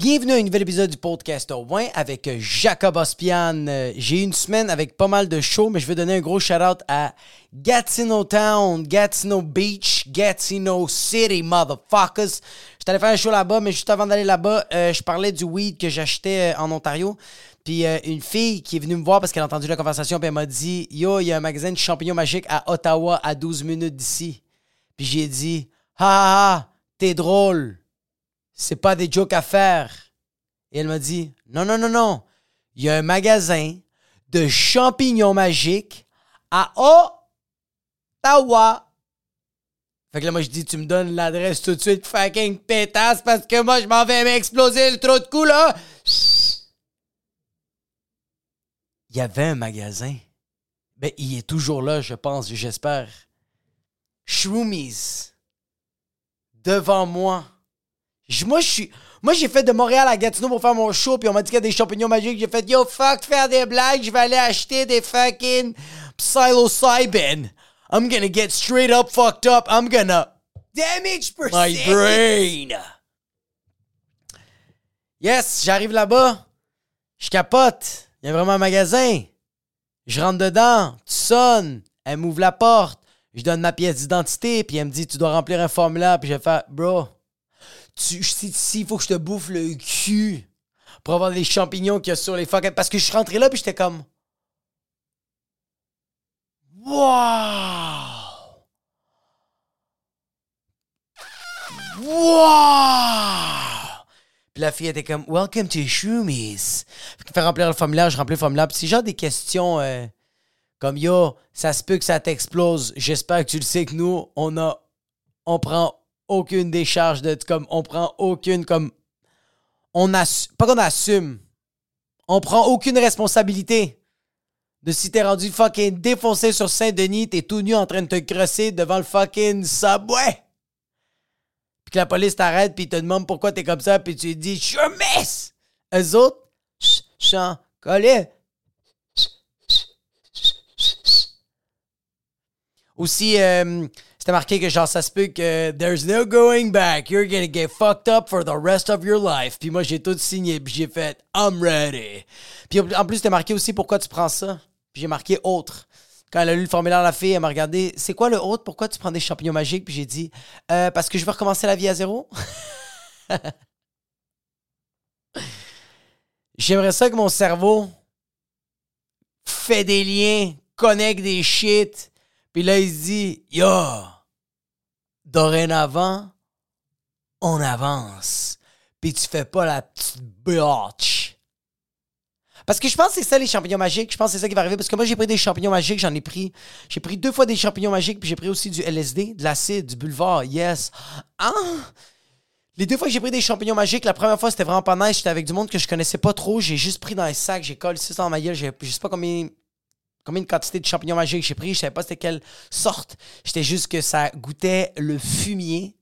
Bienvenue à un nouvel épisode du podcast au moins avec euh, Jacob Ospian. Euh, J'ai une semaine avec pas mal de shows, mais je veux donner un gros shout-out à Gatineau Town, Gatineau Beach, Gatineau City, motherfuckers. J'étais allé faire un show là-bas, mais juste avant d'aller là-bas, euh, je parlais du weed que j'achetais en Ontario. Puis une fille qui est venue me voir parce qu'elle a entendu la conversation, puis elle m'a dit Yo, il y a un magasin de champignons magiques à Ottawa, à 12 minutes d'ici. Puis j'ai dit Ha ha ha, t'es drôle. C'est pas des jokes à faire. Et elle m'a dit Non, non, non, non. Il y a un magasin de champignons magiques à Ottawa. Fait que là, moi, je dis, tu me donnes l'adresse tout de suite, fucking pétasse, parce que moi, je m'en vais m'exploser le trou de cou, là. Il y avait un magasin. Ben, il est toujours là, je pense, j'espère. Shroomies. Devant moi. Je- Moi, je suis. Moi, j'ai fait de Montréal à Gatineau pour faire mon show, puis on m'a dit qu'il y a des champignons magiques. J'ai fait, yo, fuck, faire des blagues, je vais aller acheter des fucking psilocybin. I'm gonna get straight up fucked up. I'm gonna damage my brain. Yes, j'arrive là-bas. Je capote. Il y a vraiment un magasin. Je rentre dedans. Tu sonnes. Elle m'ouvre la porte. Je donne ma pièce d'identité. Puis elle me dit, tu dois remplir un formulaire. Puis je fais, bro, tu, si, si, faut que je te bouffe le cul pour avoir les champignons qu'il y a sur les fucking. Parce que je suis rentré là. Puis j'étais comme, wow. Wow! Puis la fille était comme Welcome to qu'il fait remplir le formulaire, je remplis le formulaire. Puis c'est genre des questions euh, comme Yo, ça se peut que ça t'explose. J'espère que tu le sais que nous, on a. On prend aucune décharge de. Comme, on prend aucune. Comme. On assume. Pas qu'on assume. On prend aucune responsabilité. De si t'es rendu fucking défoncé sur Saint-Denis, t'es tout nu en train de te crosser devant le fucking subway puis que la police t'arrête, puis te demande pourquoi t'es comme ça, puis tu dis « Je suis un mess! » Eux autres, chant, collé. Aussi, euh, c'était marqué que genre, ça se peut que « There's no going back. You're gonna get fucked up for the rest of your life. » Puis moi, j'ai tout signé, puis j'ai fait « I'm ready. » Puis en plus, c'était marqué aussi « Pourquoi tu prends ça? » Puis j'ai marqué « Autre ». Quand elle a lu le formulaire, la fille, elle m'a regardé. C'est quoi le autre? Pourquoi tu prends des champignons magiques? Puis j'ai dit, Euh, parce que je veux recommencer la vie à zéro. J'aimerais ça que mon cerveau fait des liens, connecte des shit. Puis là, il se dit, yo, dorénavant, on avance. Puis tu fais pas la petite bitch. Parce que je pense que c'est ça les champignons magiques. Je pense que c'est ça qui va arriver. Parce que moi, j'ai pris des champignons magiques. J'en ai pris. J'ai pris deux fois des champignons magiques. Puis j'ai pris aussi du LSD, de l'acide, du boulevard. Yes. Ah! Les deux fois que j'ai pris des champignons magiques, la première fois, c'était vraiment pas nice. J'étais avec du monde que je connaissais pas trop. J'ai juste pris dans un sac. J'ai collé ça dans ma gueule. Je sais pas combien. Combien de quantité de champignons magiques j'ai pris, je savais pas c'était quelle sorte. J'étais juste que ça goûtait le fumier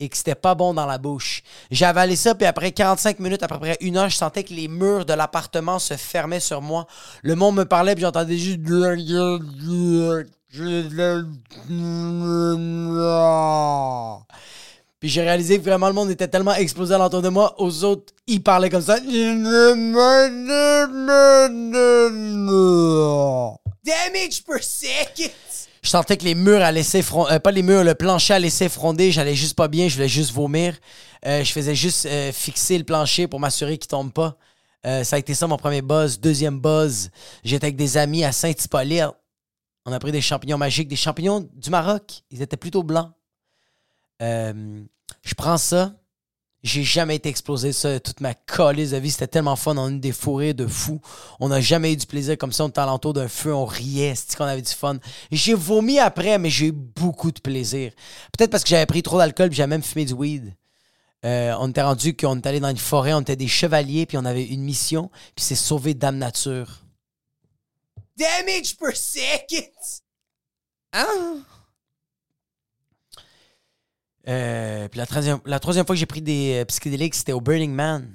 et que c'était pas bon dans la bouche. J'ai ça, puis après 45 minutes, après près une heure, je sentais que les murs de l'appartement se fermaient sur moi. Le monde me parlait, puis j'entendais juste... Puis j'ai réalisé que vraiment le monde était tellement explosé alentour de moi, aux autres, ils parlaient comme ça. Damage per second! Je sentais que les murs allaient s'effondrer, pas les murs, le plancher allait s'effondrer, j'allais juste pas bien, je voulais juste vomir. Euh, je faisais juste euh, fixer le plancher pour m'assurer qu'il tombe pas. Euh, ça a été ça mon premier buzz. Deuxième buzz, j'étais avec des amis à Saint-Hippolyte. On a pris des champignons magiques, des champignons du Maroc. Ils étaient plutôt blancs. Euh, je prends ça. J'ai jamais été explosé ça toute ma colise de vie. C'était tellement fun. On a des fourrés de fou. On n'a jamais eu du plaisir comme ça. On était alentour d'un feu, on riait, c'est qu'on avait du fun? J'ai vomi après, mais j'ai eu beaucoup de plaisir. Peut-être parce que j'avais pris trop d'alcool, puis j'avais même fumé du weed. Euh, on était rendu qu'on était allé dans une forêt, on était des chevaliers, puis on avait une mission, puis c'est sauver Dame Nature. Damage per second! Hein? Euh, puis la troisième, fois que j'ai pris des euh, psychédéliques, c'était au Burning Man.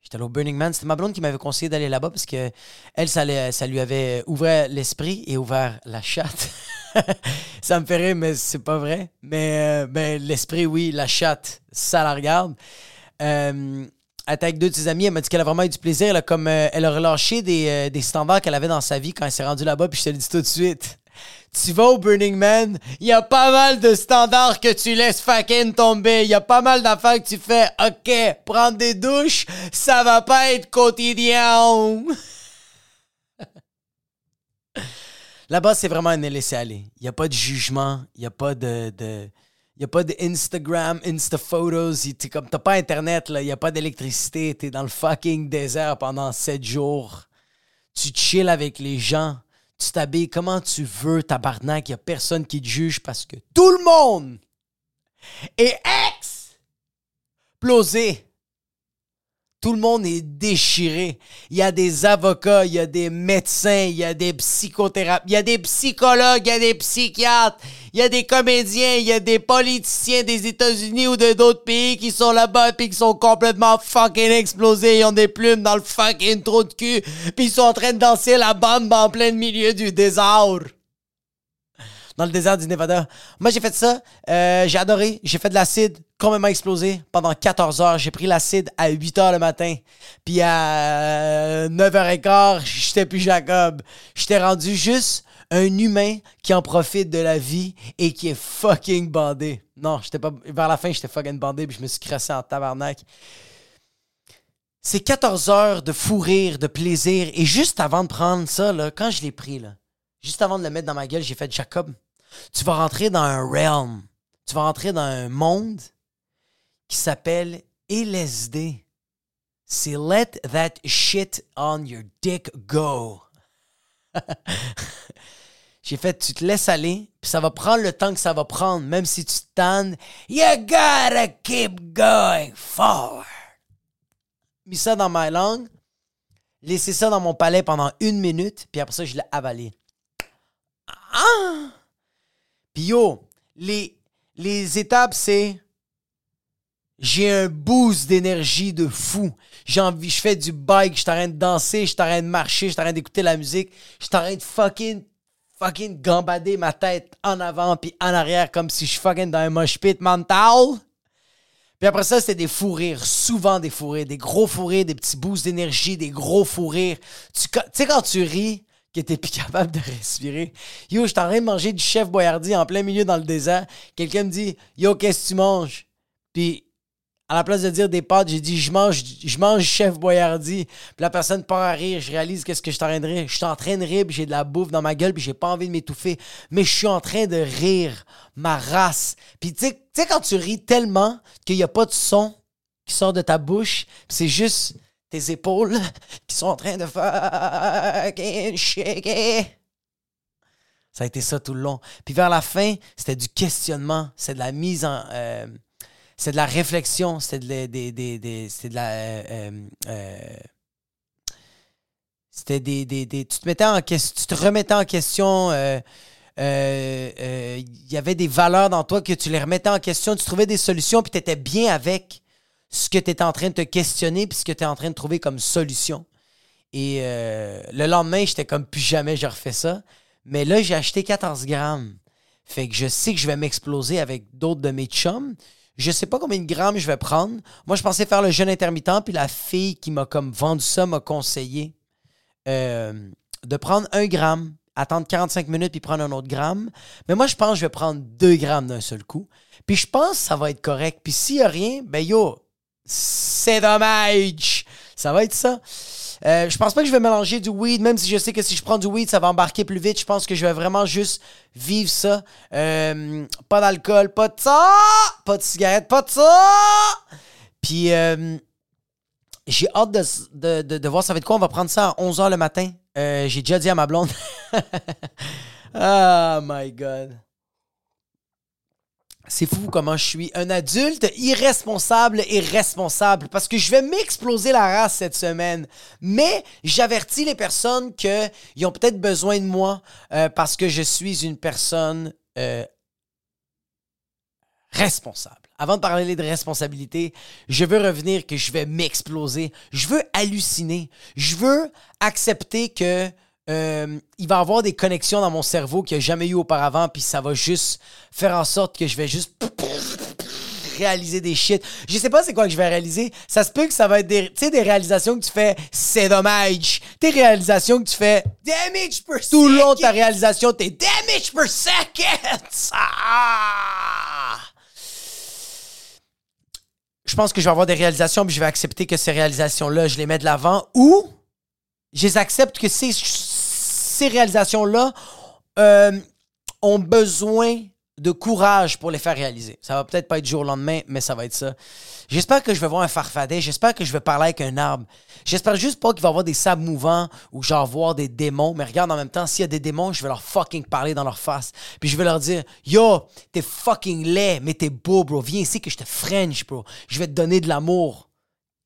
J'étais allé au Burning Man. C'était ma blonde qui m'avait conseillé d'aller là-bas parce que elle, ça, lui avait ouvert l'esprit et ouvert la chatte. ça me fait rire, mais c'est pas vrai. Mais euh, ben, l'esprit, oui, la chatte, ça la regarde. Elle était avec deux de ses amis. Elle m'a dit qu'elle a vraiment eu du plaisir. Comme, elle a relâché des, des standards qu'elle avait dans sa vie quand elle s'est rendue là-bas. Puis je te le dis tout de suite. Tu vas au Burning Man, il y a pas mal de standards que tu laisses fucking tomber. Il y a pas mal d'affaires que tu fais. OK, prendre des douches, ça va pas être quotidien. Là-bas, c'est vraiment un laisser-aller. Il n'y a pas de jugement, il n'y a pas de... de il n'y a pas d'Instagram, Insta-photos. comme, t'as pas Internet, là. Il n'y a pas d'électricité. T'es dans le fucking désert pendant sept jours. Tu chill avec les gens. Tu t'habilles comment tu veux, tabarnak. Il n'y a personne qui te juge parce que tout le monde est explosé. Tout le monde est déchiré. Il y a des avocats, il y a des médecins, il y a des psychothérapeutes, il y a des psychologues, il y a des psychiatres, il y a des comédiens, il y a des politiciens des États-Unis ou de d'autres pays qui sont là-bas puis qui sont complètement fucking explosés. Ils ont des plumes dans le fucking trou de cul puis ils sont en train de danser la bande en plein milieu du désert dans le désert du Nevada. Moi, j'ai fait ça. Euh, j'ai adoré. J'ai fait de l'acide complètement explosé pendant 14 heures. J'ai pris l'acide à 8 heures le matin. Puis à 9h15, j'étais plus Jacob. J'étais rendu juste un humain qui en profite de la vie et qui est fucking bandé. Non, j'étais pas. Vers la fin, j'étais fucking bandé puis je me suis crassé en tabarnak. C'est 14 heures de fou rire, de plaisir. Et juste avant de prendre ça, là, quand je l'ai pris, là, juste avant de le mettre dans ma gueule, j'ai fait Jacob, tu vas rentrer dans un realm, tu vas rentrer dans un monde qui s'appelle LSD. C'est Let That Shit on Your Dick Go. J'ai fait, tu te laisses aller, puis ça va prendre le temps que ça va prendre, même si tu tannes. You gotta keep going forward. Mis ça dans ma langue, laissé ça dans mon palais pendant une minute, puis après ça, je l'ai avalé. Ah! Puis yo, les, étapes, c'est j'ai un boost d'énergie de fou. J'ai envie, je fais du bike, je t'arrête de danser, je t'arrête de marcher, je t'arrête d'écouter la musique, je t'arrête de fucking, fucking gambader ma tête en avant puis en arrière comme si je fucking dans un mosh pit mental. Puis après ça, c'était des fous rires, souvent des fous rires, des gros fous rires, des petits boosts d'énergie, des gros fous rires. Tu sais, quand tu ris, que t'es plus capable de respirer. Yo, je suis en train de manger du chef Boyardi en plein milieu dans le désert. Quelqu'un me dit Yo, qu'est-ce que tu manges? Puis à la place de dire des pâtes, j'ai dit je mange, je mange chef Boyardi. Puis la personne part à rire. Je réalise qu'est-ce que je suis en train de rire. Je suis en train de rire, j'ai de la bouffe dans ma gueule, puis j'ai pas envie de m'étouffer. Mais je suis en train de rire ma race. Puis tu sais, quand tu ris tellement qu'il n'y a pas de son qui sort de ta bouche, c'est juste tes épaules qui sont en train de fucking shaker. Ça a été ça tout le long. Puis vers la fin, c'était du questionnement, c'est de la mise en. Euh, c'est de la réflexion, c'était de, de, de, de, la. Euh, euh, c'était des, des, Tu te mettais en question, tu te remettais en question. Il y avait des valeurs dans toi que tu les remettais en question, tu trouvais des solutions, puis tu étais bien avec ce que tu es en train de te questionner puis ce que tu es en train de trouver comme solution. Et euh, le lendemain, j'étais comme plus jamais je refais ça. Mais là, j'ai acheté 14 grammes. Fait que je sais que je vais m'exploser avec d'autres de mes chums. Je sais pas combien de grammes je vais prendre. Moi, je pensais faire le jeûne intermittent, puis la fille qui m'a comme vendu ça m'a conseillé euh, de prendre un gramme, attendre 45 minutes, puis prendre un autre gramme. Mais moi, je pense que je vais prendre 2 grammes d'un seul coup. Puis je pense que ça va être correct. Puis s'il n'y a rien, ben yo, c'est dommage. Ça va être ça. Euh, je pense pas que je vais mélanger du weed, même si je sais que si je prends du weed, ça va embarquer plus vite. Je pense que je vais vraiment juste vivre ça. Euh, pas d'alcool, pas de ça, pas de cigarette, pas de ça. Puis euh, j'ai hâte de, de, de, voir ça va être quoi. On va prendre ça à 11h le matin. j'ai déjà dit à ma blonde. oh my god. C'est fou comment je suis un adulte irresponsable et responsable parce que je vais m'exploser la race cette semaine. Mais j'avertis les personnes qu'ils ont peut-être besoin de moi euh, parce que je suis une personne euh, responsable. Avant de parler de responsabilité, je veux revenir que je vais m'exploser. Je veux halluciner. Je veux accepter que euh, il va avoir des connexions dans mon cerveau qu'il n'y a jamais eu auparavant, puis ça va juste faire en sorte que je vais juste réaliser des shit. Je sais pas c'est quoi que je vais réaliser. Ça se peut que ça va être des, des réalisations que tu fais, c'est dommage. Tes réalisations que tu fais, damage per second. Tout le long de ta réalisation, t'es damage per second. Ah! Je pense que je vais avoir des réalisations, puis je vais accepter que ces réalisations-là, je les mets de l'avant, ou je les accepte que ces, ces réalisations-là euh, ont besoin de courage pour les faire réaliser. Ça va peut-être pas être jour au lendemain, mais ça va être ça. J'espère que je vais voir un farfadet. J'espère que je vais parler avec un arbre. J'espère juste pas qu'il va y avoir des sables mouvants ou genre voir des démons. Mais regarde, en même temps, s'il y a des démons, je vais leur fucking parler dans leur face. Puis je vais leur dire, yo, t'es fucking laid, mais t'es beau, bro. Viens ici que je te French, bro. Je vais te donner de l'amour.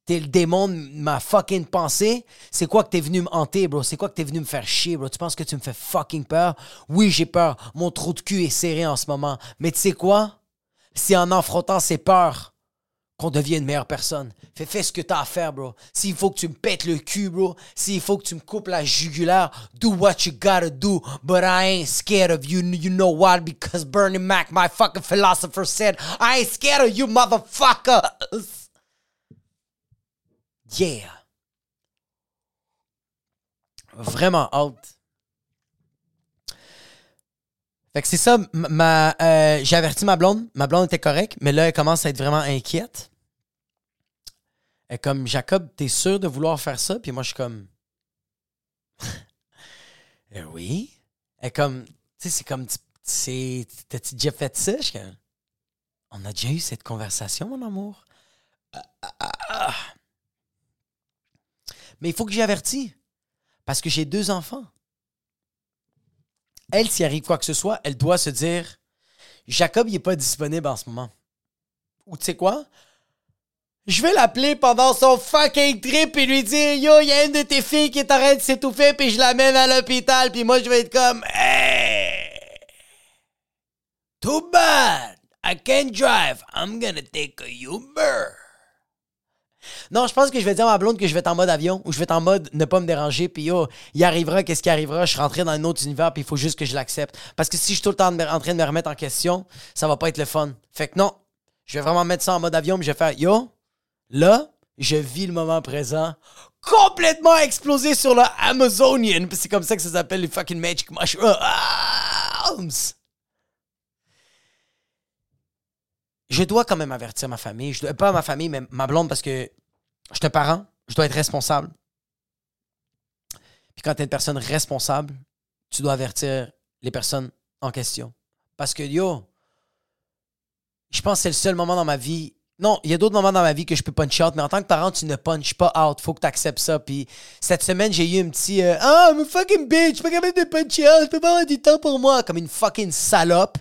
T'es le démon de ma fucking pensée. C'est quoi que t'es venu me hanter, bro? C'est quoi que t'es venu me faire chier, bro? Tu penses que tu me fais fucking peur? Oui, j'ai peur. Mon trou de cul est serré en ce moment. Mais tu sais quoi? C'est en affrontant ces peurs qu'on devient une meilleure personne. Fais, ce que t'as à faire, bro. S'il faut que tu me pètes le cul, bro. S'il faut que tu me coupes la jugulaire, do what you gotta do. But I ain't scared of you. You know what? Because Bernie Mac, my fucking philosopher, said, I ain't scared of you, motherfuckers. Yeah! Vraiment hâte. Fait que c'est ça, ma, euh, j'ai averti ma blonde. Ma blonde était correcte, mais là, elle commence à être vraiment inquiète. Elle est comme, Jacob, t'es sûr de vouloir faire ça? Puis moi, je suis comme, euh, oui. Elle comme, tu sais, c'est comme, t'as-tu déjà fait ça? Je on a déjà eu cette conversation, mon amour? Ah, ah, ah, mais il faut que j'avertis. Parce que j'ai deux enfants. Elle, s'il arrive quoi que ce soit, elle doit se dire Jacob, il n'est pas disponible en ce moment. Ou tu sais quoi? Je vais l'appeler pendant son fucking trip et lui dire Yo, il y a une de tes filles qui est en train de s'étouffer, puis je l'amène à l'hôpital, puis moi, je vais être comme Hey Too bad I can't drive. I'm gonna take a Uber. Non, je pense que je vais dire à ma blonde que je vais être en mode avion ou je vais être en mode ne pas me déranger. Puis yo, il arrivera, qu'est-ce qui arrivera? Je rentré dans un autre univers, puis il faut juste que je l'accepte. Parce que si je suis tout le temps en train de me remettre en question, ça va pas être le fun. Fait que non, je vais vraiment mettre ça en mode avion, puis je vais faire yo, là, je vis le moment présent complètement explosé sur le Amazonian. C'est comme ça que ça s'appelle les fucking Magic Mushrooms. Je dois quand même avertir ma famille. Je dois, pas ma famille, mais ma blonde, parce que je suis un parent, je dois être responsable. Puis quand tu es une personne responsable, tu dois avertir les personnes en question. Parce que, yo, je pense que c'est le seul moment dans ma vie. Non, il y a d'autres moments dans ma vie que je peux punch out, mais en tant que parent, tu ne punches pas out. Faut que tu acceptes ça. Puis cette semaine, j'ai eu un petit Ah, I'm fucking bitch, je suis pas capable de punch out, je peux pas avoir du temps pour moi. Comme une fucking salope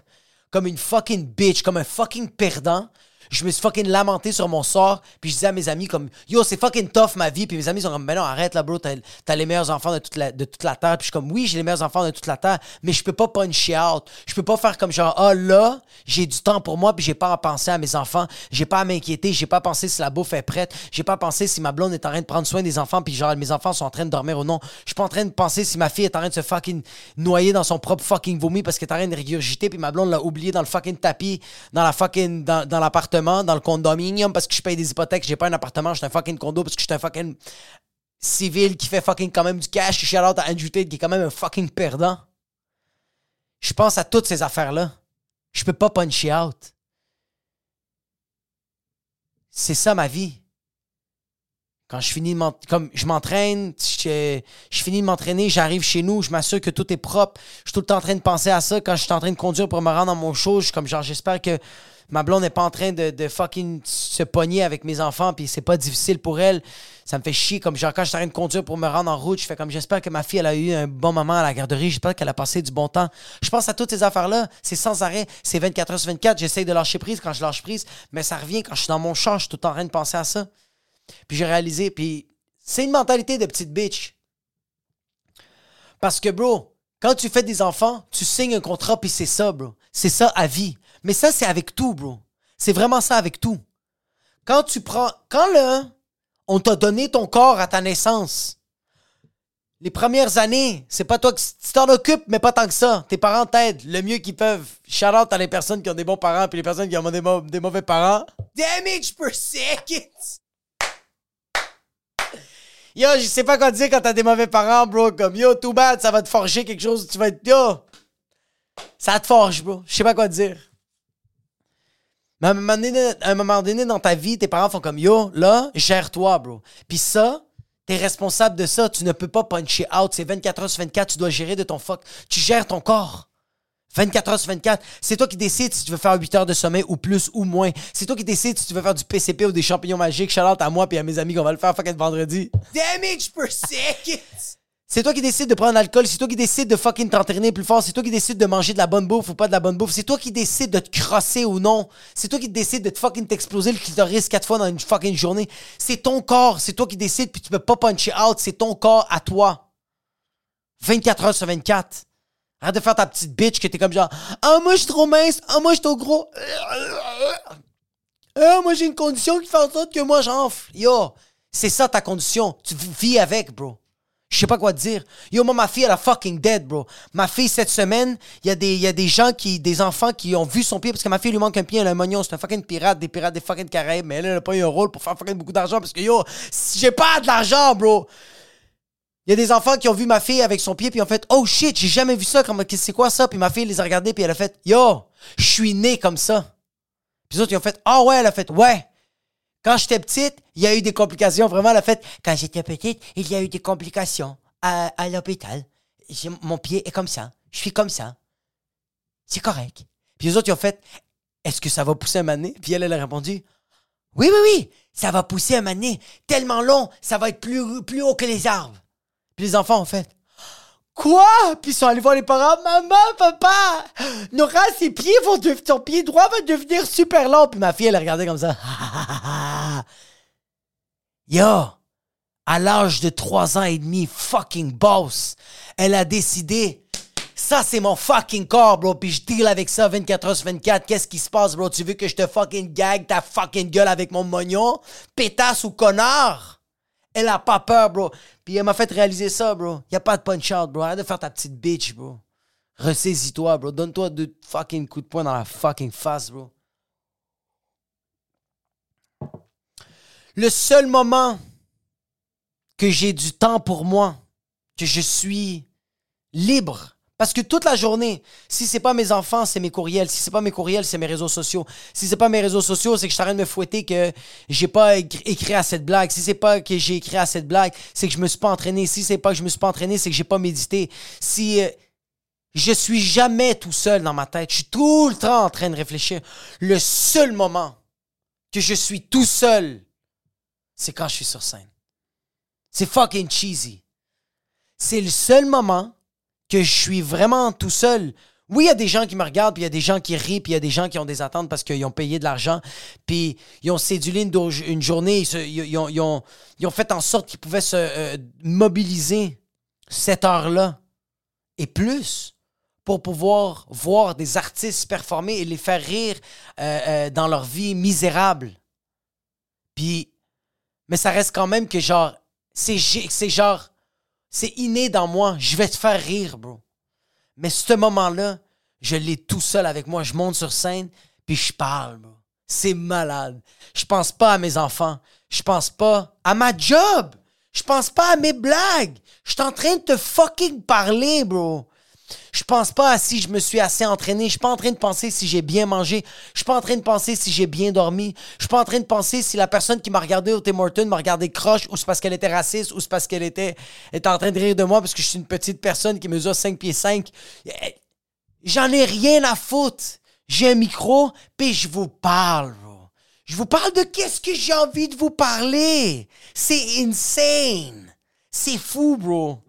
comme une fucking bitch, comme un fucking perdant. Je me suis fucking lamenté sur mon sort, puis je disais à mes amis comme Yo, c'est fucking tough ma vie, puis mes amis sont comme Ben non, arrête là, bro, t'as, les meilleurs enfants de toute, la, de toute la terre. Puis je suis comme Oui, j'ai les meilleurs enfants de toute la terre, mais je peux pas puncher out. Je peux pas faire comme genre Ah là, j'ai du temps pour moi, puis j'ai pas à penser à mes enfants, j'ai pas à m'inquiéter, j'ai pas à penser si la bouffe est prête, j'ai pas à penser si ma blonde est en train de prendre soin des enfants, puis genre mes enfants sont en train de dormir ou non. Je suis pas en train de penser si ma fille est en train de se fucking noyer dans son propre fucking vomi parce qu'elle est en train de régurgiter, puis ma blonde l'a oublié dans le fucking tapis, dans la fucking, dans, dans l'appartement, dans le condominium parce que je paye des hypothèques, j'ai pas un appartement, j'ai un fucking condo parce que je suis un fucking civil qui fait fucking quand même du cash. Je suis à Andrew Tate qui est quand même un fucking perdant. Je pense à toutes ces affaires-là. Je peux pas puncher out. C'est ça ma vie. Quand je finis de comme je m'entraîne, je, je, finis de m'entraîner, j'arrive chez nous, je m'assure que tout est propre. Je suis tout le temps en train de penser à ça quand je suis en train de conduire pour me rendre dans mon show. Je suis comme genre j'espère que ma blonde n'est pas en train de, fucking se pogner avec mes enfants, puis c'est pas difficile pour elle. Ça me fait chier. Comme genre, quand je suis en train de conduire pour me rendre en route, je fais comme j'espère que ma fille, elle a eu un bon moment à la garderie. J'espère qu'elle a passé du bon temps. Je pense à toutes ces affaires-là. C'est sans arrêt. C'est 24 heures sur 24. J'essaye de lâcher prise quand je lâche prise, mais ça revient quand je suis dans mon champ. Je suis tout en train de penser à ça. Puis j'ai réalisé, puis c'est une mentalité de petite bitch. Parce que, bro, quand tu fais des enfants, tu signes un contrat, puis c'est ça, bro. C'est ça à vie. Mais ça, c'est avec tout, bro. C'est vraiment ça avec tout. Quand tu prends. Quand là, on t'a donné ton corps à ta naissance, Les premières années, c'est pas toi qui tu t'en occupes, mais pas tant que ça. Tes parents t'aident le mieux qu'ils peuvent. Shout out à les personnes qui ont des bons parents puis les personnes qui ont des, des mauvais parents. Damage per second! Yo, je sais pas quoi dire quand t'as des mauvais parents, bro. Comme yo, too bad, ça va te forger quelque chose. Tu vas être yo. Ça te forge, bro. Je sais pas quoi dire. Mais à un, moment donné, un moment donné dans ta vie, tes parents font comme yo, là, gère-toi, bro. Puis ça, t'es responsable de ça. Tu ne peux pas puncher out. C'est 24 heures sur 24, tu dois gérer de ton fuck. Tu gères ton corps. 24 heures sur 24. C'est toi qui décides si tu veux faire 8 heures de sommeil ou plus ou moins. C'est toi qui décides si tu veux faire du PCP ou des champignons magiques. Shout à moi et à mes amis qu'on va le faire fucking vendredi. Damage per second! C'est toi qui décides de prendre l'alcool, c'est toi qui décides de fucking t'entraîner plus fort, c'est toi qui décides de manger de la bonne bouffe ou pas de la bonne bouffe, c'est toi qui décides de te crosser ou non, c'est toi qui décides de te fucking t'exploser le clitoris quatre fois dans une fucking journée. C'est ton corps, c'est toi qui décides puis tu peux pas puncher out, c'est ton corps à toi. 24 heures sur 24. Arrête de faire ta petite bitch que t'es comme genre Ah, moi je suis trop mince, ah, moi je suis trop gros. Ah, moi j'ai une condition qui fait en sorte que moi j'enfle. Yo, c'est ça ta condition. Tu vis avec, bro. Je sais pas quoi te dire. Yo, moi, ma fille, elle a fucking dead, bro. Ma fille, cette semaine, il y, a des, y a des gens qui, des enfants qui ont vu son pied parce que ma fille lui manque un pied, elle a un mognon. C'est un fucking pirate, des pirates des fucking Caraïbes. Mais elle, elle a pas eu un rôle pour faire fucking beaucoup d'argent parce que yo, j'ai pas de l'argent, bro. Il y a des enfants qui ont vu ma fille avec son pied puis ont fait Oh shit, j'ai jamais vu ça. C'est quoi ça? Puis ma fille les a regardés puis elle a fait Yo, je suis né comme ça. Puis les autres, ils ont fait Ah ouais, elle a fait Ouais. Quand j'étais petite, il y a eu des complications. Vraiment, elle a fait Quand j'étais petite, il y a eu des complications à, à l'hôpital. Mon pied est comme ça. Je suis comme ça. C'est correct. Puis les autres, ils ont fait Est-ce que ça va pousser un mané? Puis elle, a répondu Oui, oui, oui, ça va pousser un mané. Tellement long, ça va être plus, plus haut que les arbres. Puis les enfants ont fait Quoi? Puis ils sont allés voir les parents. Maman, papa, Nora, ses pieds vont devenir, ton pied droit va devenir super long. Puis ma fille, elle regardait comme ça. Yo, à l'âge de 3 ans et demi, fucking boss, elle a décidé. Ça, c'est mon fucking corps, bro. Puis je deal avec ça 24 h sur 24. Qu'est-ce qui se passe, bro? Tu veux que je te fucking gag ta fucking gueule avec mon mognon? Pétasse ou connard? Elle a pas peur, bro. Puis elle m'a fait réaliser ça, bro. Y a pas de punch-out, bro. Arrête de faire ta petite bitch, bro. Ressaisis-toi, bro. Donne-toi deux fucking coups de poing dans la fucking face, bro. Le seul moment que j'ai du temps pour moi, que je suis libre, parce que toute la journée, si c'est pas mes enfants, c'est mes courriels. Si c'est pas mes courriels, c'est mes réseaux sociaux. Si c'est pas mes réseaux sociaux, c'est que je suis en train de me fouetter que j'ai pas écrit à cette blague. Si c'est pas que j'ai écrit à cette blague, c'est que je me suis pas entraîné. Si c'est pas que je me suis pas entraîné, c'est que j'ai pas médité. Si euh, je suis jamais tout seul dans ma tête, je suis tout le temps en train de réfléchir. Le seul moment que je suis tout seul, c'est quand je suis sur scène. C'est fucking cheesy. C'est le seul moment que je suis vraiment tout seul. Oui, il y a des gens qui me regardent, puis il y a des gens qui rient, puis il y a des gens qui ont des attentes parce qu'ils ont payé de l'argent, puis ils ont cédulé une, journée, ils, ont, fait en sorte qu'ils pouvaient se euh, mobiliser cette heure-là et plus pour pouvoir voir des artistes performer et les faire rire euh, euh, dans leur vie misérable. Puis, mais ça reste quand même que genre, c'est genre, c'est inné dans moi. Je vais te faire rire, bro. Mais ce moment-là, je l'ai tout seul avec moi. Je monte sur scène, puis je parle, bro. C'est malade. Je pense pas à mes enfants. Je pense pas à ma job. Je pense pas à mes blagues. Je suis en train de te fucking parler, bro. Je pense pas à si je me suis assez entraîné. Je suis pas en train de penser si j'ai bien mangé. Je suis pas en train de penser si j'ai bien dormi. Je suis pas en train de penser si la personne qui m'a regardé au Tim Hortons m'a regardé croche ou c'est parce qu'elle était raciste ou c'est parce qu'elle était, en train de rire de moi parce que je suis une petite personne qui mesure 5 pieds 5. J'en ai rien à foutre. J'ai un micro, puis je vous parle, bro. Je vous parle de qu'est-ce que j'ai envie de vous parler. C'est insane. C'est fou, bro.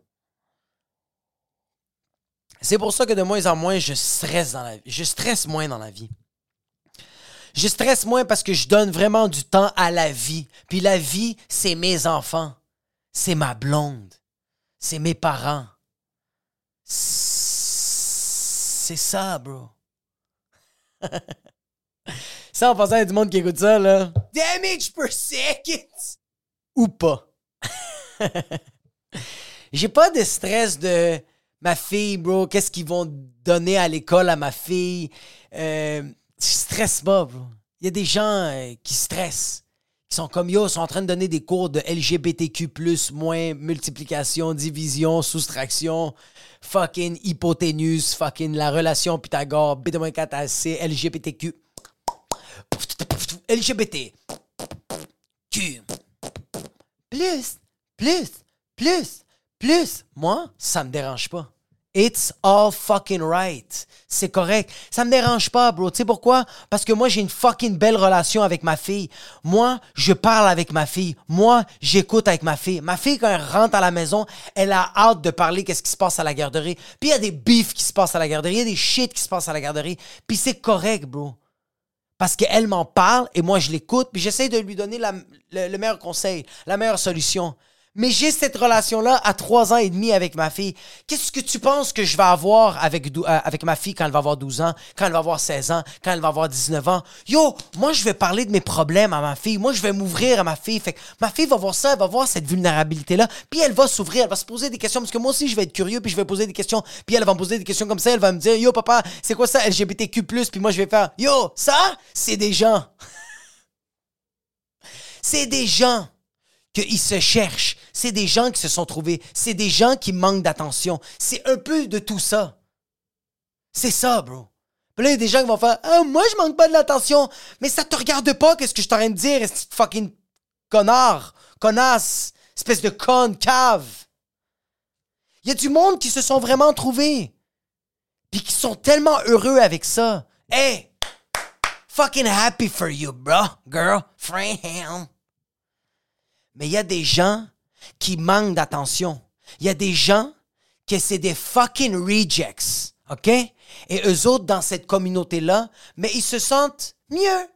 C'est pour ça que de moins en moins, je stresse dans la vie. Je stresse moins dans la vie. Je stresse moins parce que je donne vraiment du temps à la vie. Puis la vie, c'est mes enfants. C'est ma blonde. C'est mes parents. C'est ça, bro. ça, en pensant à du monde qui écoute ça, là. Damage per second! Ou pas. J'ai pas de stress de ma fille, bro. Qu'est-ce qu'ils vont donner à l'école à ma fille? Euh, je pas, bro. Il y a des gens euh, qui stressent. Qui sont comme yo, sont en train de donner des cours de LGBTQ, moins multiplication, division, soustraction, fucking hypoténuse, fucking la relation Pythagore, B 4 AC, LGBTQ. LGBT. Q. Plus, plus, plus, plus. Moi, ça me dérange pas. It's all fucking right. C'est correct. Ça me dérange pas, bro. Tu sais pourquoi? Parce que moi, j'ai une fucking belle relation avec ma fille. Moi, je parle avec ma fille. Moi, j'écoute avec ma fille. Ma fille, quand elle rentre à la maison, elle a hâte de parler qu'est-ce qui se passe à la garderie. Puis il y a des beefs qui se passent à la garderie. Il y a des shit qui se passent à la garderie. Puis c'est correct, bro. Parce qu'elle m'en parle et moi, je l'écoute. Puis j'essaie de lui donner le meilleur conseil, la meilleure solution. Mais j'ai cette relation-là à trois ans et demi avec ma fille. Qu'est-ce que tu penses que je vais avoir avec, euh, avec ma fille quand elle va avoir 12 ans, quand elle va avoir 16 ans, quand elle va avoir 19 ans? Yo, moi, je vais parler de mes problèmes à ma fille. Moi, je vais m'ouvrir à ma fille. Fait que ma fille va voir ça, elle va voir cette vulnérabilité-là. Puis elle va s'ouvrir, elle va se poser des questions. Parce que moi aussi, je vais être curieux, puis je vais poser des questions. Puis elle va me poser des questions comme ça. Elle va me dire, yo, papa, c'est quoi ça, LGBTQ? Puis moi, je vais faire, yo, ça, c'est des gens. c'est des gens qu'ils se cherchent. C'est des gens qui se sont trouvés. C'est des gens qui manquent d'attention. C'est un peu de tout ça. C'est ça, bro. Puis là, il y a des gens qui vont faire Ah, moi, je manque pas de l'attention. Mais ça te regarde pas, qu'est-ce que je t'aurais de dire, est-ce fucking connard, connasse, espèce de con, cave. Il y a du monde qui se sont vraiment trouvés. Puis qui sont tellement heureux avec ça. Hey! Fucking happy for you, bro, girl, friend. Mais il y a des gens qui manquent d'attention. Il y a des gens que c'est des fucking rejects, OK? Et eux autres, dans cette communauté-là, mais ils se sentent mieux.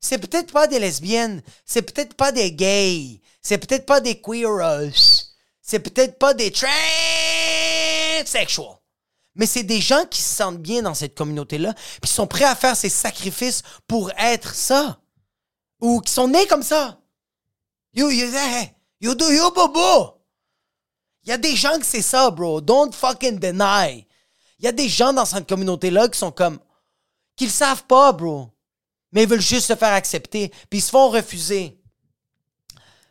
C'est peut-être pas des lesbiennes, c'est peut-être pas des gays, c'est peut-être pas des queeros, c'est peut-être pas des transsexuals. Mais c'est des gens qui se sentent bien dans cette communauté-là, puis sont prêts à faire ces sacrifices pour être ça. Ou qui sont nés comme ça. Yo, yo, yo, do, yo, bobo. Il y a des gens que c'est ça, bro. Don't fucking deny. Il y a des gens dans cette communauté-là qui sont comme. qu'ils savent pas, bro. Mais ils veulent juste se faire accepter. Puis ils se font refuser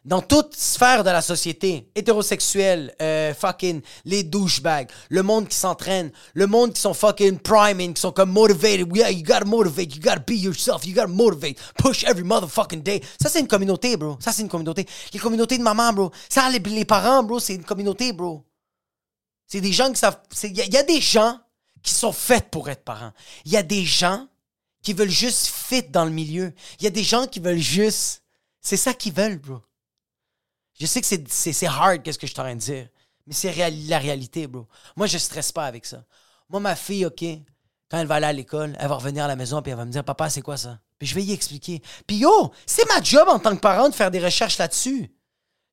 dans toute sphère de la société, hétérosexuel, euh, fucking les douchebags, le monde qui s'entraîne, le monde qui sont fucking priming, qui sont comme motivated. Yeah, you gotta motivate, you gotta be yourself, you gotta motivate, push every motherfucking day. Ça, c'est une communauté, bro. Ça, c'est une communauté. Les communautés de maman, bro. Ça, les, parents, bro, c'est une communauté, bro. C'est des gens qui savent. Il y, y, a des gens qui sont faits pour être parents. Il y a des gens qui veulent juste fit dans le milieu. Il y a des gens qui veulent juste. C'est ça qu'ils veulent, bro. Je sais que c'est hard, qu'est-ce que je suis en train de dire. Mais c'est la réalité, bro. Moi, je stresse pas avec ça. Moi, ma fille, OK, quand elle va aller à l'école, elle va revenir à la maison puis elle va me dire, papa, c'est quoi ça? Puis je vais y expliquer. Puis yo, c'est ma job en tant que parent de faire des recherches là-dessus.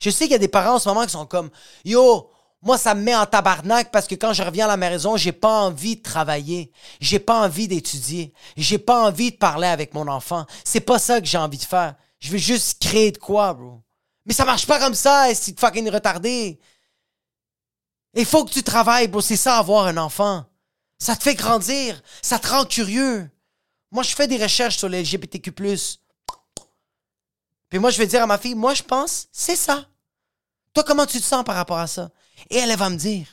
Je sais qu'il y a des parents en ce moment qui sont comme, yo, moi, ça me met en tabarnak parce que quand je reviens à la maison, j'ai pas envie de travailler. J'ai pas envie d'étudier. J'ai pas envie de parler avec mon enfant. C'est pas ça que j'ai envie de faire. Je veux juste créer de quoi, bro. Mais ça marche pas comme ça, si tu fucking retardé. Il faut que tu travailles, bro. C'est ça, avoir un enfant. Ça te fait grandir. Ça te rend curieux. Moi, je fais des recherches sur les LGBTQ+. Puis moi, je vais dire à ma fille, moi, je pense, c'est ça. Toi, comment tu te sens par rapport à ça? Et elle, elle va me dire.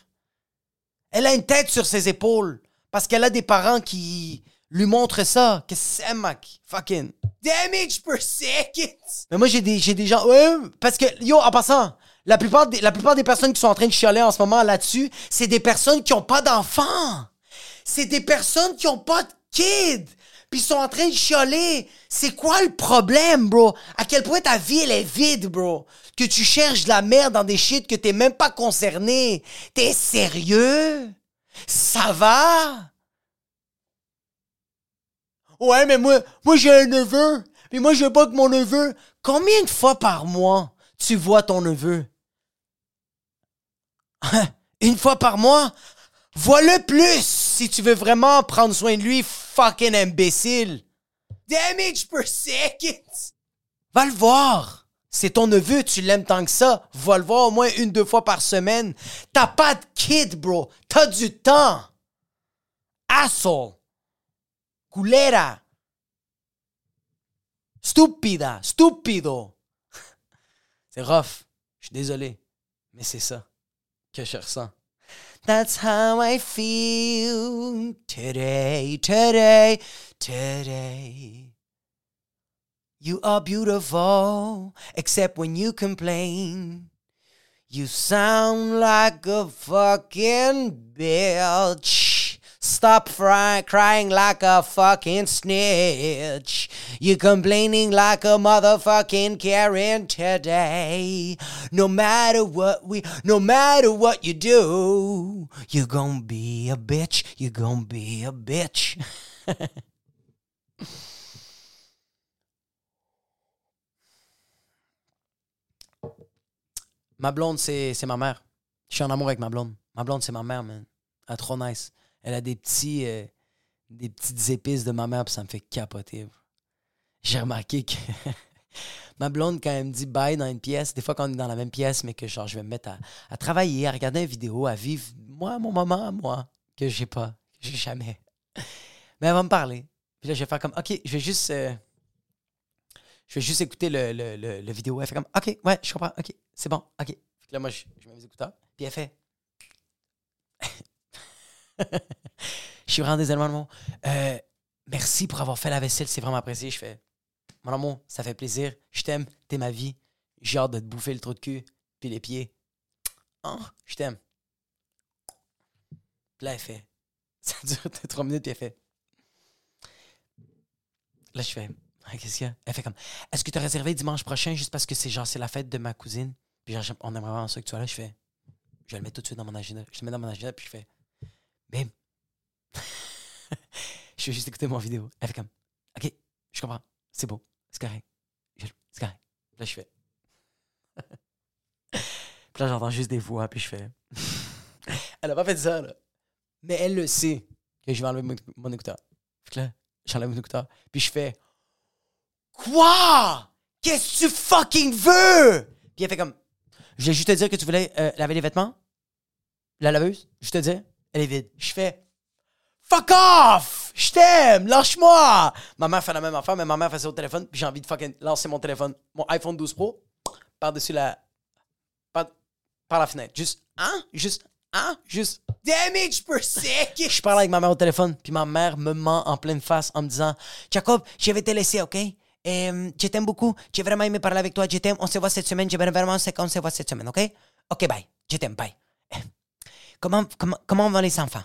Elle a une tête sur ses épaules. Parce qu'elle a des parents qui lui montrent ça. Que c'est, mec. Fucking damage per second. Mais moi, j'ai des, j'ai des gens. Ouais, parce que, yo, en passant, la plupart, des, la plupart des personnes qui sont en train de chialer en ce moment là-dessus, c'est des personnes qui ont pas d'enfants. C'est des personnes qui ont pas de kids. Puis ils sont en train de chialer. C'est quoi le problème, bro? À quel point ta vie, elle est vide, bro? Que tu cherches de la merde dans des shit que t'es même pas concerné. T'es sérieux? Ça va? Ouais, mais moi, moi j'ai un neveu. Puis moi, je pas que mon neveu. Combien de fois par mois tu vois ton neveu? Une fois par mois? Vois-le plus si tu veux vraiment prendre soin de lui, fucking imbécile. Damage per second. Va le voir. C'est ton neveu, tu l'aimes tant que ça. Va le voir au moins une, deux fois par semaine. T'as pas de kid, bro. T'as du temps. Asshole. Culera. Stupida. Stupido. C'est rough. Je suis désolé. Mais c'est ça que je ressens. That's how I feel today, today, today. You are beautiful, except when you complain. You sound like a fucking bitch. Stop fry- crying like a fucking snitch. You complaining like a motherfucking Karen today. No matter what we, no matter what you do, you're gonna be a bitch. You're gonna be a bitch. Ma blonde, c'est ma mère. Je suis en amour avec ma blonde. Ma blonde, c'est ma mère, man. Elle est trop nice. Elle a des petits euh, des petites épices de ma mère, puis ça me fait capoter. J'ai remarqué que ma blonde, quand elle me dit bye dans une pièce, des fois quand on est dans la même pièce, mais que genre je vais me mettre à, travailler, à regarder une vidéo, à vivre moi, mon moment, moi, que j'ai pas, que j'ai jamais. Mais elle va me parler. Puis là, je vais faire comme OK, je vais juste. euh, je vais juste écouter le, le, le, vidéo. Elle fait comme OK, ouais, je comprends, OK, c'est bon, OK. Là, moi, je, je mets mes écouteurs. Puis elle fait. Je suis vraiment désolé, mon amour. Euh, merci pour avoir fait la vaisselle, c'est vraiment apprécié. Je fais Mon amour, ça fait plaisir. Je t'aime, t'es ma vie. J'ai hâte de te bouffer le trou de cul, puis les pieds. Oh, je t'aime. Là, elle fait. Ça dure trois minutes, puis elle fait. Là, je fais. Ah, Qu'est-ce qu'il y a? Elle fait comme. Est-ce que tu as réservé dimanche prochain juste parce que c'est genre c'est la fête de ma cousine? Puis genre, on aimerait vraiment ça que tu sois là. Je fais. Je le mettre tout de suite dans mon agenda. Je le mets dans mon agenda, puis je fais. Bim. je vais juste écouter mon vidéo. Elle fait comme. OK, je comprends. C'est beau. C'est. Je- C'est correct. Là, je fais. puis là, j'entends juste des voix, puis je fais. elle a pas fait ça, là. Mais elle le sait que je vais enlever mon, mon écouteur. Fait que là, j'enlève mon écouteur, puis je fais. Quoi? Qu'est-ce que tu fucking veux? Puis elle fait comme. Je voulais juste te dire que tu voulais euh, laver les vêtements? La laveuse, je te dis, elle vide. Je fais. Fuck off! Je t'aime! Lâche-moi! Ma mère fait la même affaire, mais ma mère fait ça au téléphone, puis j'ai envie de fucking lancer mon téléphone, mon iPhone 12 Pro, par-dessus la. Par, la fenêtre. Juste, hein? Juste, hein? Juste. Damage per second! Je parle avec ma mère au téléphone, puis ma mère me ment en pleine face en me disant Jacob, je vais te laisser, OK? Euh, je t'aime beaucoup. J'ai vraiment aimé parler avec toi. Je t'aime. On se voit cette semaine. J'aimerais vraiment qu'on se voit cette semaine, OK? OK, bye. Je t'aime, bye. Comment, comment, comment vont les enfants?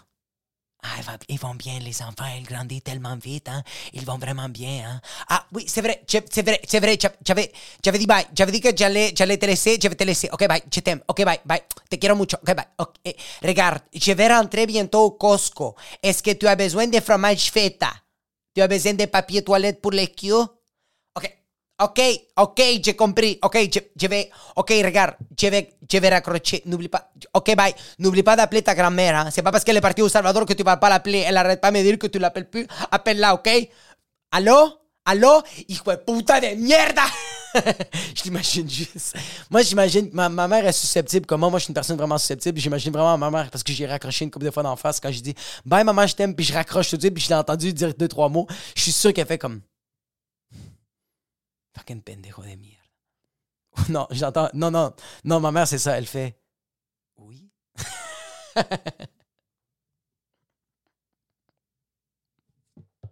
Ah, ils vont- bien, les enfants, ils grandissent tellement vite, hein. Ils vont vraiment bien, hein. Ah, oui, c'est vrai, c'est vrai, c'est vrai, j'a- j'avais, j'avais dit bye, j'avais dit que j'allais, j'allais te laisser, je vais te laisser. Ok, bye, je t'aime. Ok, bye, bye. Te quiero mucho. Ok, bye. Eh, regarde, je vais rentrer bientôt au Costco. Est-ce que tu as besoin de fromage feta? Tu as besoin de papier toilette pour les culs? Ok, ok, j'ai compris. Ok, je, vais, ok, regarde, je vais, je vais raccrocher. N'oublie pas, ok, bye. N'oublie pas d'appeler ta grand-mère. Hein. C'est pas parce qu'elle est partie au Salvador que tu vas pas l'appeler. Elle arrête pas de me dire que tu l'appelles plus. Appelle-la, ok? Allô? Allô? Hijo de puta de mierda! je l'imagine juste. Moi, j'imagine ma, ma mère est susceptible comme moi. Moi, je suis une personne vraiment susceptible. J'imagine vraiment ma mère parce que j'ai raccroché une couple de fois d'en face quand je dis Bye, maman, je t'aime. Puis je raccroche tout de suite. Puis je l'ai entendu dire deux, trois mots. Je suis sûr qu'elle fait comme Fucking pendejo de mierda. Non, j'entends. Non, non. Non, ma mère, c'est ça. Elle fait Oui.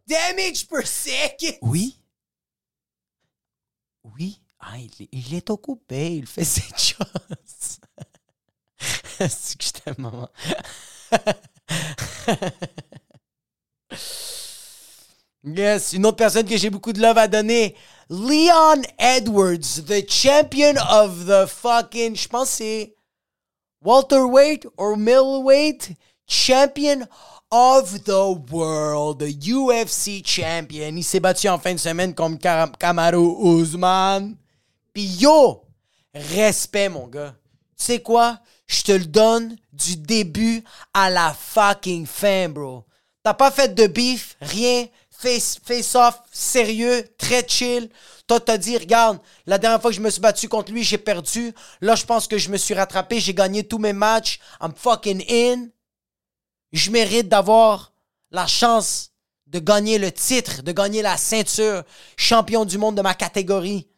Damage per second! Oui. Oui. Ah, il, est- il est occupé, il fait ses choses. C'est que je t'aime, maman. yes, une autre personne que j'ai beaucoup de love à donner. Leon Edwards, the champion of the fucking, je pense c'est welterweight or middleweight champion of the world, the UFC champion. Il s'est battu en fin de semaine contre Kar- Kamaru Usman. Puis yo, respect mon gars. Tu sais quoi? Je te le donne du début à la fucking fin, bro. T'as pas fait de beef, rien. Face, face off, sérieux, très chill. Toi, t'as dit, regarde, la dernière fois que je me suis battu contre lui, j'ai perdu. Là, je pense que je me suis rattrapé, j'ai gagné tous mes matchs. I'm fucking in. Je mérite d'avoir la chance de gagner le titre, de gagner la ceinture, champion du monde de ma catégorie.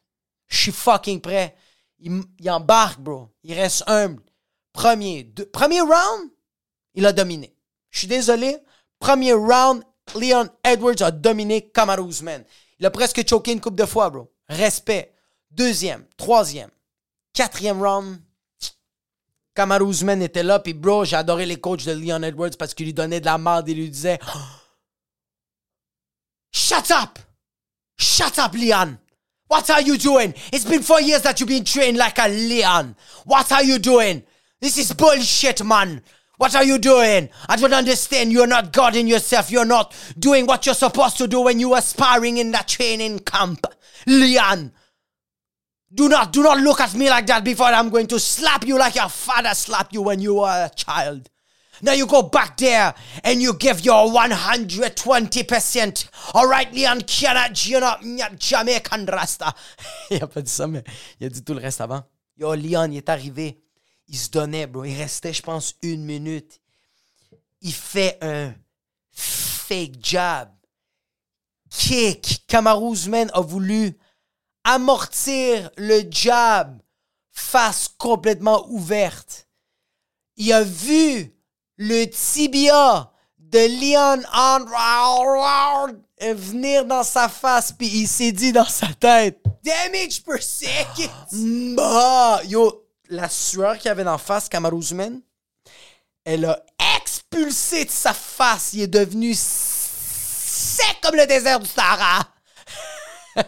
Je suis fucking prêt. Il, embarque, bro. Il reste humble. Premier, premier round, il a dominé. Je suis désolé. Premier round, Leon Edwards a dominé Kamaru. Il a presque choqué une coupe de fois, bro. Respect. Deuxième, troisième, quatrième round, Kamaru était là, puis bro, j'ai adoré les coachs de Leon Edwards parce qu'il lui donnait de la merde et lui disait Shut up! Shut up, Leon! What are you doing? It's been four years that you've been trained like a Leon. What are you doing? This is bullshit, man. What are you doing? I don't understand. You're not guarding yourself. You're not doing what you're supposed to do when you were sparring in that training camp. Leon, do not, do not look at me like that before I'm going to slap you like your father slapped you when you were a child. Now you go back there and you give your 120%. All right, Leon Kiana, you know, Jamaican Rasta. il a pas dit ça, mais il a dit tout le reste avant. Yo, Leon, il est arrivé. Il se donnait, bro. Il restait, je pense, une minute. Il fait un fake jab. Kick. Kamaru a voulu amortir le jab, face complètement ouverte. Il a vu le tibia de Leon Andrew venir dans sa face, puis il s'est dit dans sa tête Damage per second! Bah, yo, la sueur qu'il avait dans face, Kamaruzman, elle a expulsé de sa face. Il est devenu sec comme le désert du Sahara.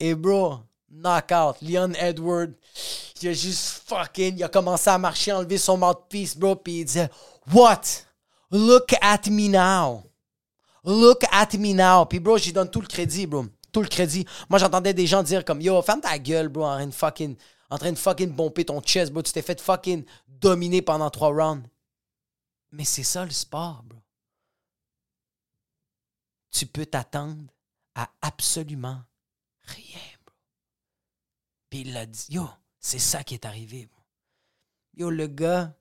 Et bro, knockout. Leon Edward, il a juste fucking, il a commencé à marcher, enlever son mouthpiece, bro, puis il disait, What? Look at me now. Look at me now. Puis bro, j'y donne tout le crédit, bro. Tout le crédit. Moi, j'entendais des gens dire comme, yo, ferme ta gueule, bro, en fucking, en train de fucking bomber ton chest, bro. Tu t'es fait fucking dominer pendant trois rounds. Mais c'est ça le sport, bro. Tu peux t'attendre à absolument Rien, bro. Puis il a dit, yo, c'est ça qui est arrivé, bro. Yo, le gars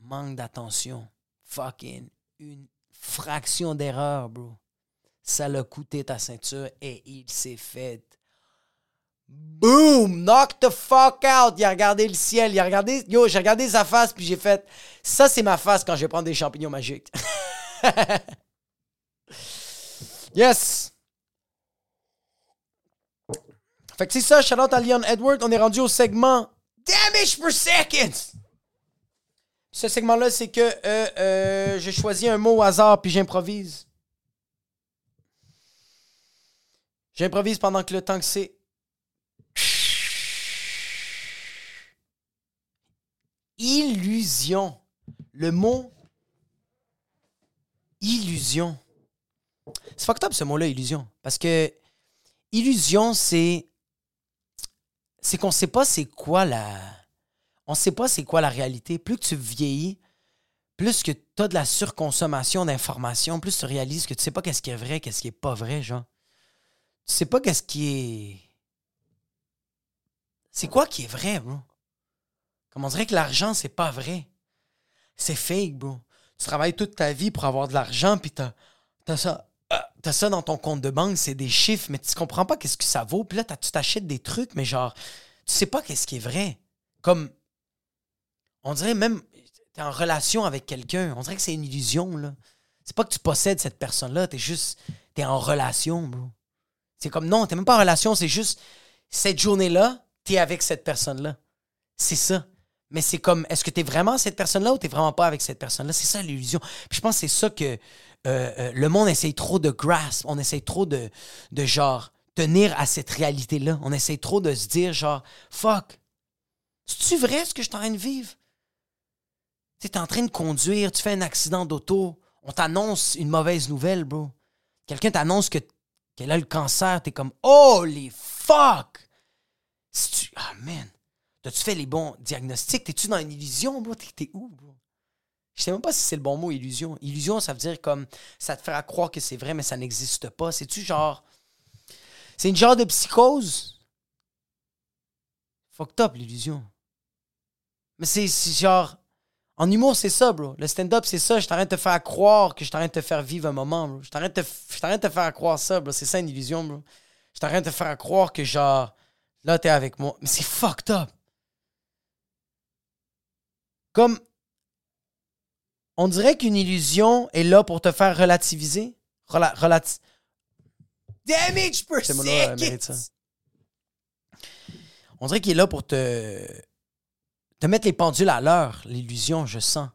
manque d'attention. Fucking une fraction d'erreur, bro. Ça l'a coûté ta ceinture et il s'est fait. Boom! Knock the fuck out! Il a regardé le ciel, il a regardé. Yo, j'ai regardé sa face, puis j'ai fait. Ça, c'est ma face quand je vais prendre des champignons magiques. yes! Fait que c'est ça, out à Leon Edward. On est rendu au segment Damage per second. Ce segment-là, c'est que euh, euh, j'ai choisi un mot au hasard puis j'improvise. J'improvise pendant que le temps que c'est. Illusion. Le mot illusion. C'est fucked ce mot-là, illusion. Parce que illusion, c'est c'est qu'on sait pas c'est quoi la. On sait pas c'est quoi la réalité. Plus que tu vieillis, plus que tu as de la surconsommation d'informations, plus tu réalises que tu sais pas qu'est-ce qui est vrai, qu'est-ce qui est pas vrai, genre. Tu sais pas qu'est-ce qui est. C'est quoi qui est vrai, bro? On dirait que l'argent, c'est pas vrai. C'est fake, bro. Tu travailles toute ta vie pour avoir de l'argent, puis t'as as ça t'as ça dans ton compte de banque, c'est des chiffres, mais tu comprends pas qu'est-ce que ça vaut. Puis là, tu t'achètes des trucs, mais genre, tu sais pas qu'est-ce qui est vrai. Comme, on dirait même, t'es en relation avec quelqu'un. On dirait que c'est une illusion, là. C'est pas que tu possèdes cette personne-là, t'es juste, t'es en relation, bro. C'est comme, non, t'es même pas en relation, c'est juste, cette journée-là, t'es avec cette personne-là. C'est ça. Mais c'est comme, est-ce que t'es vraiment cette personne-là ou t'es vraiment pas avec cette personne-là? C'est ça l'illusion. Je pense que c'est ça que euh, euh, le monde essaye trop de grasp, on essaye trop de, genre tenir à cette réalité-là. On essaye trop de se dire genre fuck, c'est-tu vrai ce que je suis en train de vivre? Tu es en train de conduire, tu fais un accident d'auto, on t'annonce une mauvaise nouvelle, bro. Quelqu'un t'annonce que qu'elle a le cancer, t'es comme holy fuck! Ah man, t'as-tu fait les bons diagnostics? T'es-tu dans une illusion, bro? T'es où, bro? Je sais même pas si c'est le bon mot, illusion. Illusion, ça veut dire comme ça te fera croire que c'est vrai, mais ça n'existe pas. C'est-tu genre. C'est une genre de psychose? Fucked up, l'illusion. Mais c'est genre. En humour, c'est ça, bro. Le stand-up, c'est ça. Je t'arrête de te faire croire que je t'arrête de te faire vivre un moment, bro. Je t'arrête de te faire croire ça, bro. C'est ça une illusion, bro. Je t'arrête de te faire croire que, genre, là, t'es avec moi. Mais c'est fucked up. Comme. On dirait qu'une illusion est là pour te faire relativiser. Rela Damage per second! On dirait qu'il est là pour te mettre les pendules à l'heure, l'illusion, je sens.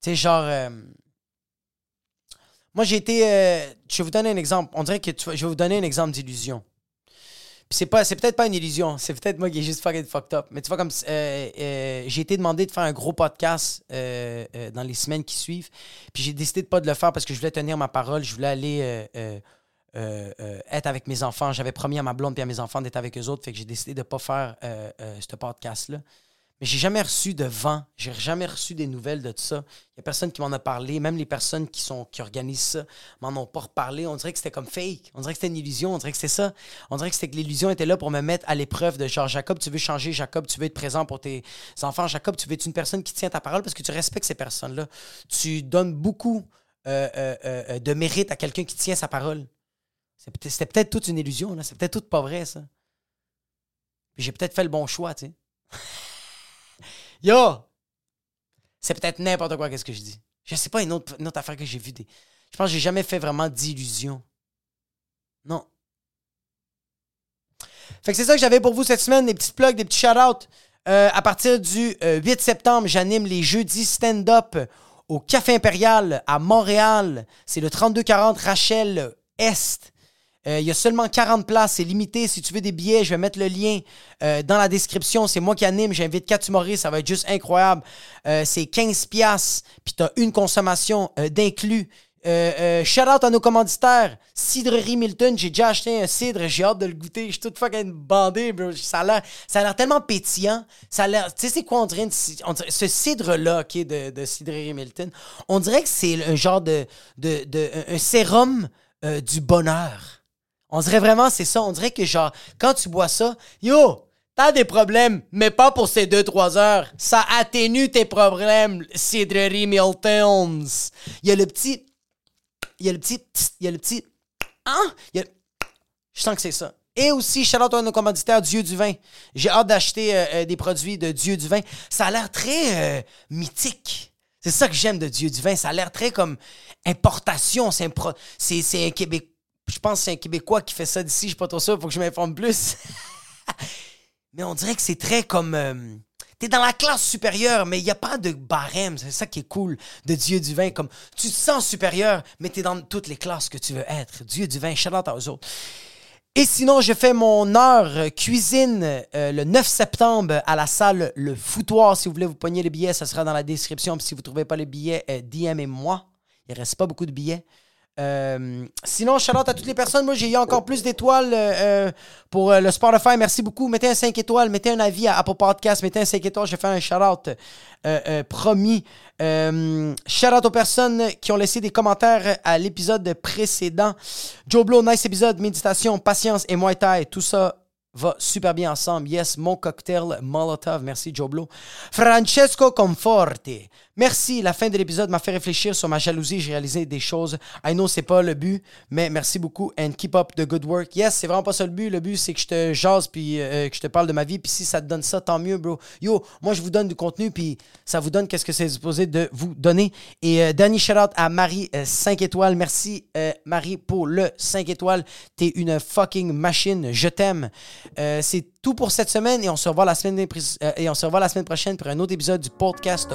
Tu sais, genre. Euh, moi, j'ai été. Euh, je vais vous donner un exemple. On dirait que tu, je vais vous donner un exemple d'illusion. C'est pas, c'est peut-être pas une illusion. C'est peut-être moi qui est juste fucking fucked up. Mais tu vois, comme euh, j'ai été demandé de faire un gros podcast dans les semaines qui suivent. Puis j'ai décidé de pas de le faire parce que je voulais tenir ma parole. Je voulais aller euh, euh, être avec mes enfants. J'avais promis à ma blonde et à mes enfants d'être avec eux autres, fait que j'ai décidé de pas faire euh, ce podcast-là. Mais j'ai jamais reçu de vent, j'ai jamais reçu des nouvelles de tout ça. Il n'y a personne qui m'en a parlé, même les personnes qui, sont, qui organisent ça m'en ont pas reparlé. On dirait que c'était comme fake, on dirait que c'était une illusion, on dirait que c'était ça. On dirait que c'était que l'illusion était là pour me mettre à l'épreuve de genre Jacob, tu veux changer, Jacob, tu veux être présent pour tes enfants, Jacob, tu veux être une personne qui tient ta parole parce que tu respectes ces personnes-là. Tu donnes beaucoup de mérite à quelqu'un qui tient sa parole. C'était peut-être toute une illusion. C'est peut-être tout pas vrai, ça. J'ai peut-être fait le bon choix, tu sais. Yo! C'est peut-être n'importe quoi, qu'est-ce que je dis. Je sais pas une autre, affaire que j'ai vue. Je pense que j'ai jamais fait vraiment d'illusion. Non. Fait que c'est ça que j'avais pour vous cette semaine, des petits plugs, des petits shout-outs. Euh, à partir du 8 euh, septembre, j'anime les jeudis stand-up au Café Impérial à Montréal. C'est le 3240 Rachel Est. Euh, il y a seulement 40 places, c'est limité. Si tu veux des billets, je vais mettre le lien euh, dans la description. C'est moi qui anime, j'invite 4 humoristes, ça va être juste incroyable. Euh, c'est 15 piastres, puis tu as une consommation d'inclus. shout out à nos commanditaires. Cidrerie Milton, j'ai déjà acheté un cidre, j'ai hâte de le goûter. Je suis toute fucking bandé, bro. Ça a l'air, ça a l'air tellement pétillant. Ça tu sais, c'est quoi on dirait, ce cidre-là, qui est de, de Cidrerie Milton, on dirait que c'est un genre de, de, de un sérum du bonheur. On dirait vraiment, c'est ça. On dirait que, genre, quand tu bois ça, yo, t'as des problèmes, mais pas pour ces 2-3 heures. Ça atténue tes problèmes, Cidrerie Miltons. Il y a le petit. Il y a le petit. Il y a le petit. Hein? Y a... Je sens que c'est ça. Et aussi, shout out à nos commanditaires Dieu du vin. J'ai hâte d'acheter euh, euh, des produits de Dieu du vin. Ça a l'air très euh, mythique. C'est ça que j'aime de Dieu du vin. Ça a l'air très comme importation. C'est un, c'est un Québec je pense que c'est un Québécois qui fait ça d'ici, je suis pas trop sûr, faut que je m'informe plus. mais on dirait que c'est très comme. Euh, t'es dans la classe supérieure, mais il n'y a pas de barème. C'est ça qui est cool de Dieu du vin. Comme tu te sens supérieur, mais t'es dans toutes les classes que tu veux être. Dieu du vin, shout out aux autres. Et sinon, je fais mon heure cuisine euh, le 9 septembre à la salle Le Foutoir. Si vous voulez vous pogner les billets, ça sera dans la description. Puis si vous ne trouvez pas les billets, euh, DM et moi. Il reste pas beaucoup de billets. Euh, sinon, shout à toutes les personnes. Moi, j'ai eu encore plus d'étoiles euh, euh, pour le Spotify. Merci beaucoup. Mettez un 5 étoiles, mettez un avis à Apple Podcast, mettez un 5 étoiles. Je vais faire un shout-out promis. shout-out aux personnes qui ont laissé des commentaires à l'épisode précédent. Joe Blow, nice épisode, méditation, patience et Muay Thai. Tout ça va super bien ensemble. Yes, mon cocktail Molotov. Merci, Joe Blow. Francesco Conforte. Merci. La fin de l'épisode m'a fait réfléchir sur ma jalousie. J'ai réalisé des choses. I know, c'est pas le but, mais merci beaucoup and keep up the good work. Yes, c'est vraiment pas ça le but. Le but, c'est que je te jase puis euh, que je te parle de ma vie. Puis si ça te donne ça, tant mieux, bro. Yo, moi, je vous donne du contenu puis ça vous donne qu'est-ce que c'est supposé de vous donner. Et euh, Danny shout à Marie 5 euh, étoiles. Merci, Marie, pour le 5 étoiles. T'es une fucking machine. Je t'aime. c'est tout pour cette semaine et on se revoit la semaine, et on se revoit la semaine prochaine pour un autre épisode du podcast.